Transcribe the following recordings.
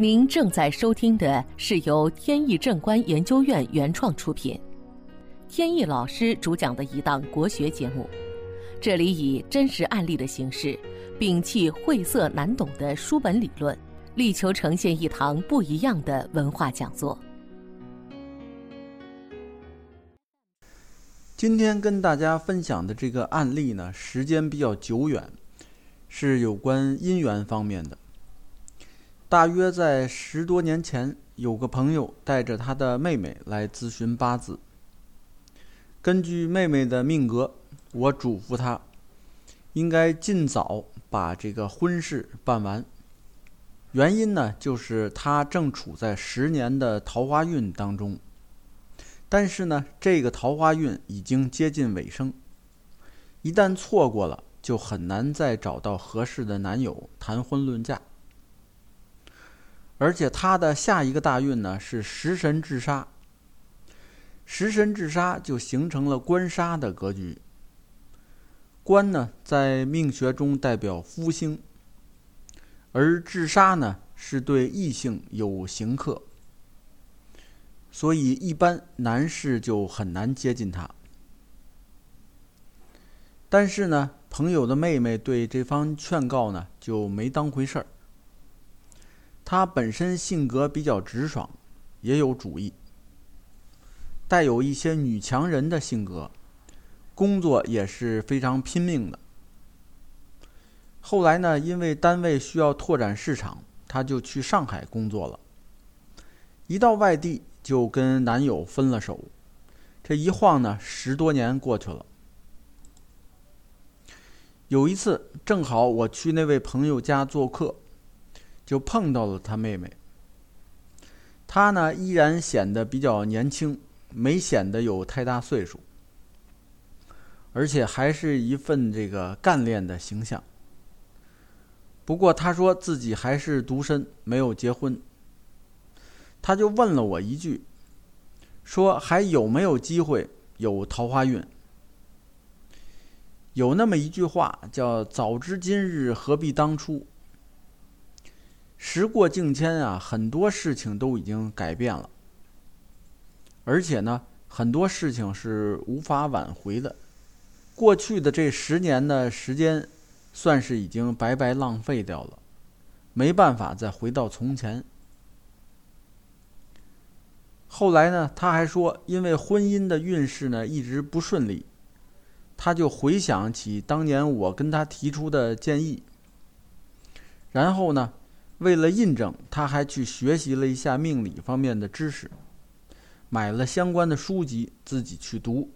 您正在收听的是由天意正观研究院原创出品，天意老师主讲的一档国学节目。这里以真实案例的形式，摒弃晦涩难懂的书本理论，力求呈现一堂不一样的文化讲座。今天跟大家分享的这个案例呢，时间比较久远，是有关姻缘方面的。大约在十多年前，有个朋友带着他的妹妹来咨询八字。根据妹妹的命格，我嘱咐她应该尽早把这个婚事办完。原因呢，就是她正处在十年的桃花运当中，但是呢，这个桃花运已经接近尾声，一旦错过了，就很难再找到合适的男友谈婚论嫁。而且他的下一个大运呢是食神制杀，食神制杀就形成了官杀的格局。官呢在命学中代表夫星，而制杀呢是对异性有刑克，所以一般男士就很难接近他。但是呢，朋友的妹妹对这方劝告呢就没当回事儿。他本身性格比较直爽，也有主意，带有一些女强人的性格，工作也是非常拼命的。后来呢，因为单位需要拓展市场，他就去上海工作了。一到外地就跟男友分了手，这一晃呢，十多年过去了。有一次，正好我去那位朋友家做客。就碰到了他妹妹。他呢依然显得比较年轻，没显得有太大岁数，而且还是一份这个干练的形象。不过他说自己还是独身，没有结婚。他就问了我一句，说还有没有机会有桃花运？有那么一句话叫“早知今日，何必当初”。时过境迁啊，很多事情都已经改变了，而且呢，很多事情是无法挽回的。过去的这十年的时间，算是已经白白浪费掉了，没办法再回到从前。后来呢，他还说，因为婚姻的运势呢一直不顺利，他就回想起当年我跟他提出的建议，然后呢。为了印证，他还去学习了一下命理方面的知识，买了相关的书籍自己去读，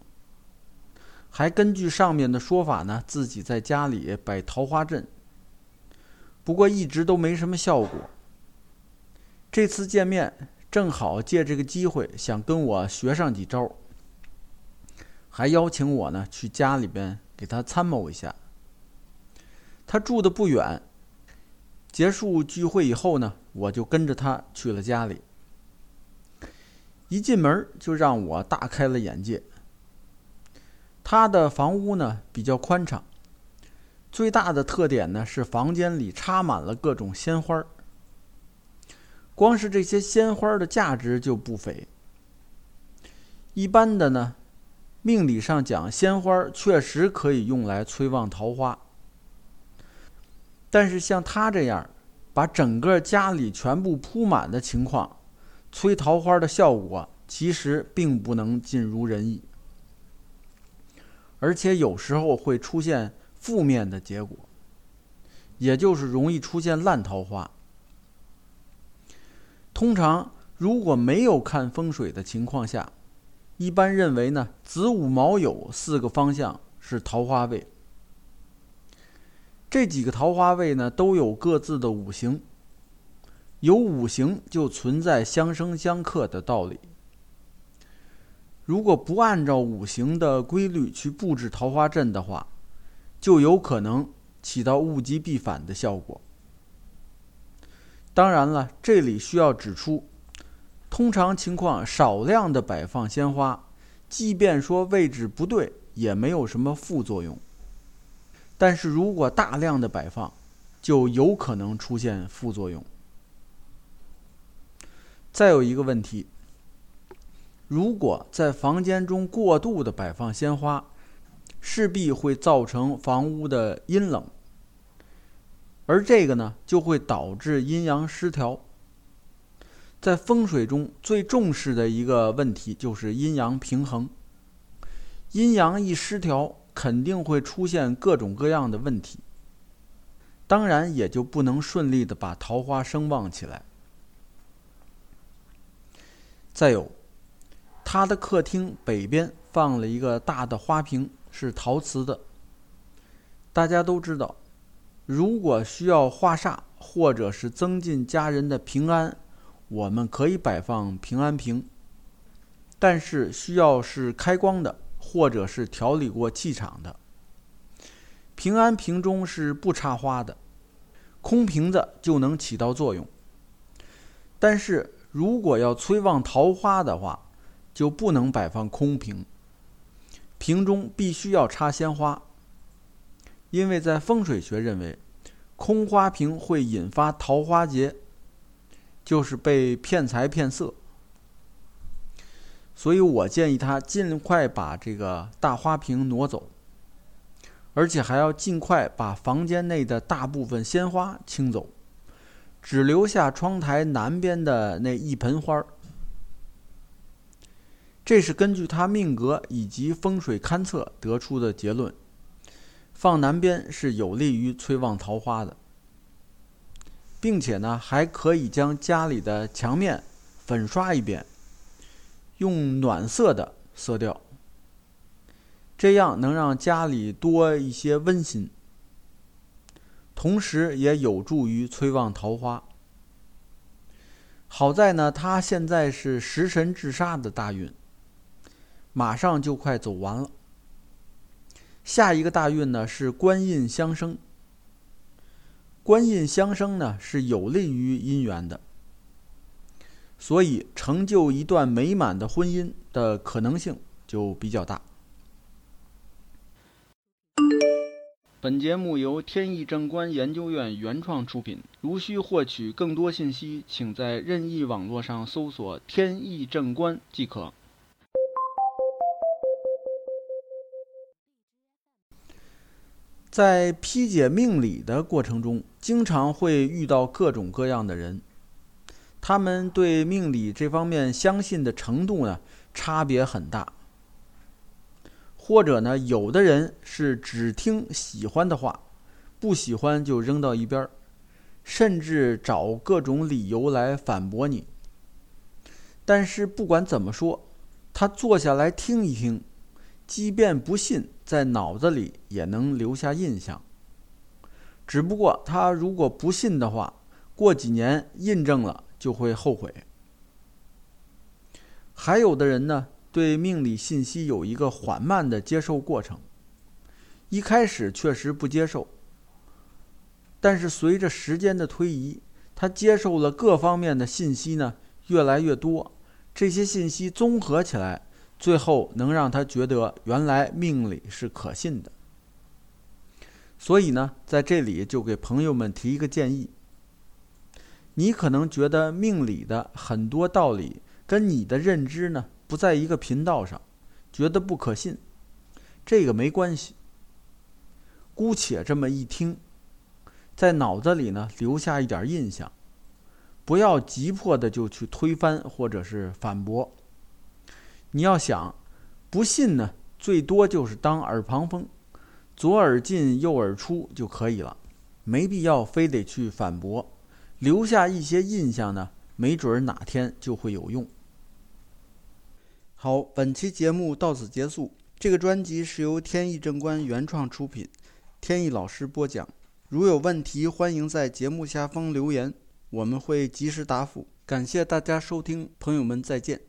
还根据上面的说法呢，自己在家里摆桃花阵。不过一直都没什么效果。这次见面正好借这个机会，想跟我学上几招，还邀请我呢去家里边给他参谋一下。他住的不远。结束聚会以后呢，我就跟着他去了家里。一进门就让我大开了眼界。他的房屋呢比较宽敞，最大的特点呢是房间里插满了各种鲜花光是这些鲜花的价值就不菲。一般的呢，命理上讲，鲜花确实可以用来催旺桃花。但是像他这样，把整个家里全部铺满的情况，催桃花的效果其实并不能尽如人意，而且有时候会出现负面的结果，也就是容易出现烂桃花。通常如果没有看风水的情况下，一般认为呢，子午卯酉四个方向是桃花位。这几个桃花位呢，都有各自的五行。有五行就存在相生相克的道理。如果不按照五行的规律去布置桃花阵的话，就有可能起到物极必反的效果。当然了，这里需要指出，通常情况少量的摆放鲜花，即便说位置不对，也没有什么副作用。但是如果大量的摆放，就有可能出现副作用。再有一个问题，如果在房间中过度的摆放鲜花，势必会造成房屋的阴冷，而这个呢，就会导致阴阳失调。在风水中最重视的一个问题就是阴阳平衡，阴阳一失调，肯定会出现各种各样的问题，当然也就不能顺利的把桃花生旺起来。再有，他的客厅北边放了一个大的花瓶，是陶瓷的。大家都知道，如果需要化煞或者是增进家人的平安，我们可以摆放平安瓶，但是需要是开光的，或者是调理过气场的。平安瓶中是不插花的，空瓶子就能起到作用，但是。如果要催旺桃花的话，就不能摆放空瓶，瓶中必须要插鲜花。因为在风水学认为，空花瓶会引发桃花劫，就是被骗财骗色。所以我建议他尽快把这个大花瓶挪走，而且还要尽快把房间内的大部分鲜花清走。只留下窗台南边的那一盆花儿，这是根据他命格以及风水勘测得出的结论。放南边是有利于催旺桃花的，并且呢，还可以将家里的墙面粉刷一遍，用暖色的色调，这样能让家里多一些温馨。同时也有助于催旺桃花。好在呢，他现在是食神制杀的大运，马上就快走完了。下一个大运呢是官印相生，官印相生呢是有利于姻缘的，所以成就一段美满的婚姻的可能性就比较大。本节目由天意正观研究院原创出品。如需获取更多信息，请在任意网络上搜索“天意正观”即可。在批解命理的过程中，经常会遇到各种各样的人，他们对命理这方面相信的程度呢，差别很大。或者呢，有的人是只听喜欢的话，不喜欢就扔到一边儿，甚至找各种理由来反驳你。但是不管怎么说，他坐下来听一听，即便不信，在脑子里也能留下印象。只不过他如果不信的话，过几年印证了就会后悔。还有的人呢？对命理信息有一个缓慢的接受过程，一开始确实不接受，但是随着时间的推移，他接受了各方面的信息呢越来越多，这些信息综合起来，最后能让他觉得原来命理是可信的。所以呢，在这里就给朋友们提一个建议：你可能觉得命理的很多道理跟你的认知呢。不在一个频道上，觉得不可信，这个没关系。姑且这么一听，在脑子里呢留下一点印象，不要急迫的就去推翻或者是反驳。你要想不信呢，最多就是当耳旁风，左耳进右耳出就可以了，没必要非得去反驳，留下一些印象呢，没准哪天就会有用。好，本期节目到此结束。这个专辑是由天意正观原创出品，天意老师播讲。如有问题，欢迎在节目下方留言，我们会及时答复。感谢大家收听，朋友们再见。